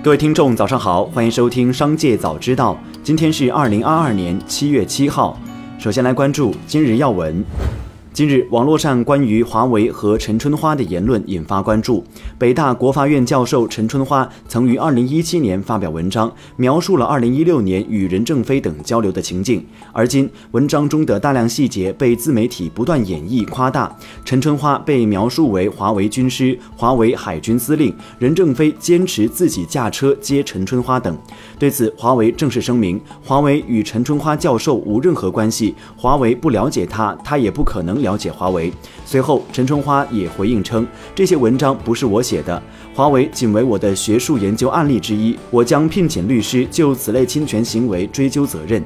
各位听众，早上好，欢迎收听《商界早知道》。今天是二零二二年七月七号。首先来关注今日要闻。近日，网络上关于华为和陈春花的言论引发关注。北大国发院教授陈春花曾于2017年发表文章，描述了2016年与任正非等交流的情景。而今，文章中的大量细节被自媒体不断演绎夸大，陈春花被描述为华为军师、华为海军司令，任正非坚持自己驾车接陈春花等。对此，华为正式声明，华为与陈春花教授无任何关系，华为不了解他，他也不可能了。了解华为。随后，陈春花也回应称，这些文章不是我写的，华为仅为我的学术研究案例之一，我将聘请律师就此类侵权行为追究责任。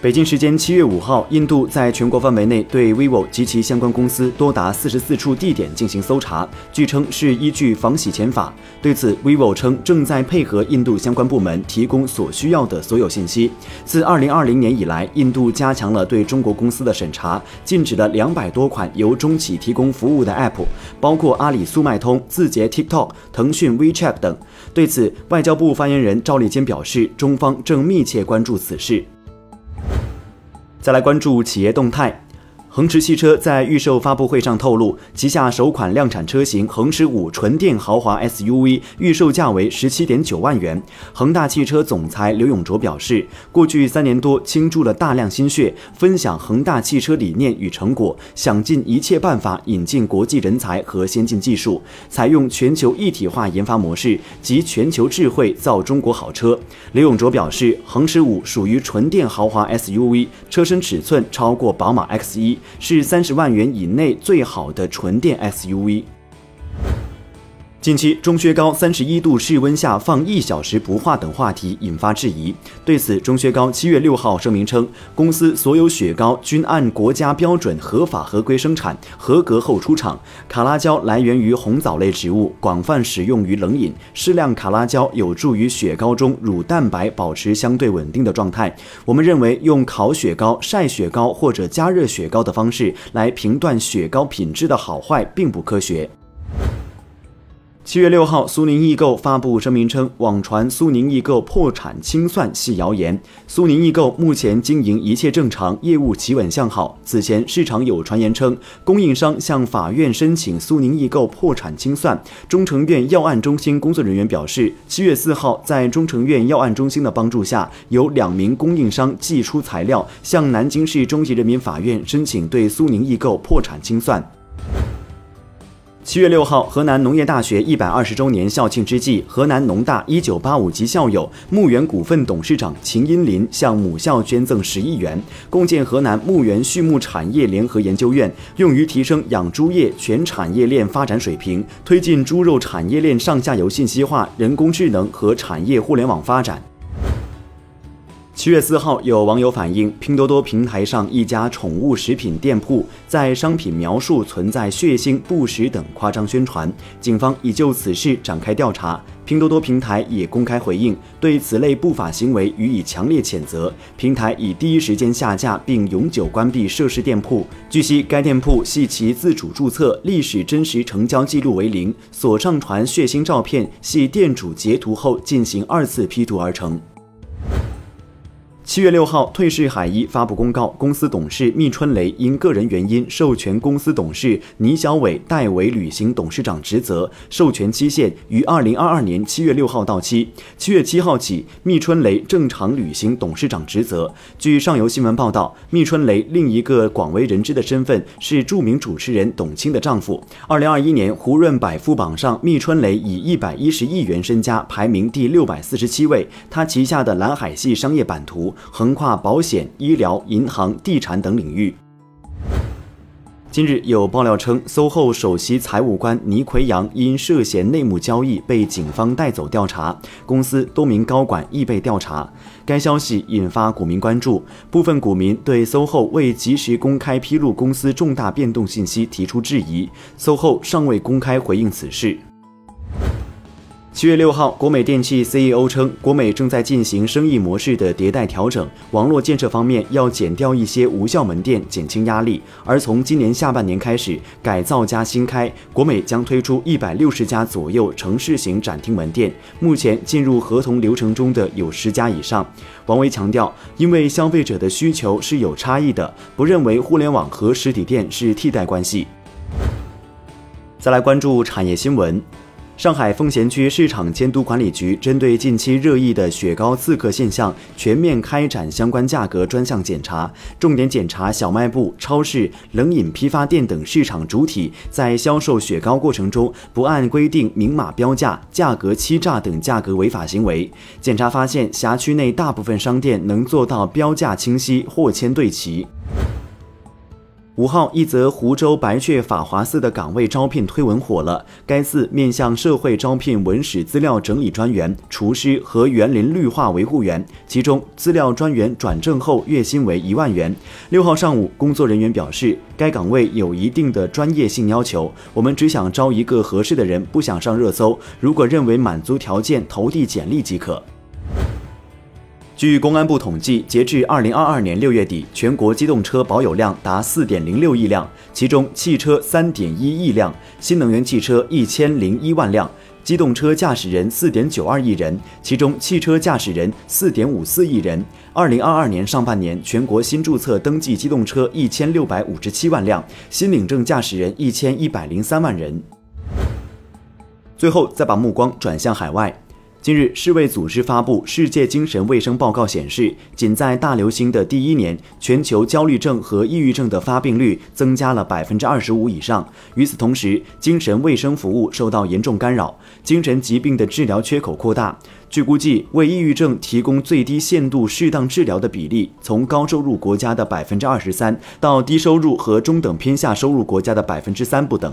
北京时间七月五号，印度在全国范围内对 vivo 及其相关公司多达四十四处地点进行搜查，据称是依据防洗钱法。对此，vivo 称正在配合印度相关部门提供所需要的所有信息。自二零二零年以来，印度加强了对中国公司的审查，禁止了两百多款由中企提供服务的 app，包括阿里速卖通、字节 TikTok、腾讯 WeChat 等。对此，外交部发言人赵立坚表示，中方正密切关注此事。再来关注企业动态。恒驰汽车在预售发布会上透露，旗下首款量产车型恒驰五纯电豪华 SUV 预售价为十七点九万元。恒大汽车总裁刘永灼表示，过去三年多倾注了大量心血，分享恒大汽车理念与成果，想尽一切办法引进国际人才和先进技术，采用全球一体化研发模式及全球智慧造中国好车。刘永灼表示，恒驰五属于纯电豪华 SUV，车身尺寸超过宝马 X1。是三十万元以内最好的纯电 SUV。近期中薛高三十一度室温下放一小时不化等话题引发质疑。对此，中薛高七月六号声明称，公司所有雪糕均按国家标准合法合规生产，合格后出厂。卡拉胶来源于红枣类植物，广泛使用于冷饮。适量卡拉胶有助于雪糕中乳蛋白保持相对稳定的状态。我们认为，用烤雪糕、晒雪糕或者加热雪糕的方式来评断雪糕品质的好坏，并不科学。七月六号，苏宁易购发布声明称，网传苏宁易购破产清算系谣言。苏宁易购目前经营一切正常，业务企稳向好。此前市场有传言称，供应商向法院申请苏宁易购破产清算。中成院要案中心工作人员表示，七月四号，在中成院要案中心的帮助下，有两名供应商寄出材料，向南京市中级人民法院申请对苏宁易购破产清算。七月六号，河南农业大学一百二十周年校庆之际，河南农大一九八五级校友、牧原股份董事长秦英林向母校捐赠十亿元，共建河南牧原畜牧产业联合研究院，用于提升养猪业全产业链发展水平，推进猪肉产业链上下游信息化、人工智能和产业互联网发展。七月四号，有网友反映，拼多多平台上一家宠物食品店铺在商品描述存在血腥、不实等夸张宣传，警方已就此事展开调查。拼多多平台也公开回应，对此类不法行为予以强烈谴责。平台已第一时间下架并永久关闭涉事店铺。据悉，该店铺系其自主注册，历史真实成交记录为零，所上传血腥照片系店主截图后进行二次 P 图而成。七月六号，退市海一发布公告，公司董事密春雷因个人原因授权公司董事倪小伟代为履行董事长职责，授权期限于二零二二年七月六号到期。七月七号起，密春雷正常履行董事长职责。据上游新闻报道，密春雷另一个广为人知的身份是著名主持人董卿的丈夫。二零二一年胡润百富榜上，密春雷以一百一十亿元身家排名第六百四十七位。他旗下的蓝海系商业版图。横跨保险、医疗、银行、地产等领域。近日有爆料称，SOHO 首席财务官倪奎阳因涉嫌内幕交易被警方带走调查，公司多名高管亦被调查。该消息引发股民关注，部分股民对 SOHO 未及时公开披露公司重大变动信息提出质疑。SOHO 尚未公开回应此事。七月六号，国美电器 CEO 称，国美正在进行生意模式的迭代调整，网络建设方面要减掉一些无效门店，减轻压力。而从今年下半年开始，改造加新开，国美将推出一百六十家左右城市型展厅门店，目前进入合同流程中的有十家以上。王维强调，因为消费者的需求是有差异的，不认为互联网和实体店是替代关系。再来关注产业新闻。上海奉贤区市场监督管理局针对近期热议的雪糕刺客现象，全面开展相关价格专项检查，重点检查小卖部、超市、冷饮批发店等市场主体在销售雪糕过程中不按规定明码标价、价格欺诈等价格违法行为。检查发现，辖区内大部分商店能做到标价清晰、货签对齐。五号，一则湖州白雀法华寺的岗位招聘推文火了。该寺面向社会招聘文史资料整理专员、厨师和园林绿化维护员，其中资料专员转正后月薪为一万元。六号上午，工作人员表示，该岗位有一定的专业性要求，我们只想招一个合适的人，不想上热搜。如果认为满足条件，投递简历即可。据公安部统计，截至二零二二年六月底，全国机动车保有量达四点零六亿辆，其中汽车三点一亿辆，新能源汽车一千零一万辆，机动车驾驶人四点九二亿人，其中汽车驾驶人四点五四亿人。二零二二年上半年，全国新注册登记机动车一千六百五十七万辆，新领证驾驶人一千一百零三万人。最后，再把目光转向海外。近日，世卫组织发布《世界精神卫生报告》，显示，仅在大流行的第一年，全球焦虑症和抑郁症的发病率增加了百分之二十五以上。与此同时，精神卫生服务受到严重干扰，精神疾病的治疗缺口扩大。据估计，为抑郁症提供最低限度适当治疗的比例，从高收入国家的百分之二十三，到低收入和中等偏下收入国家的百分之三不等。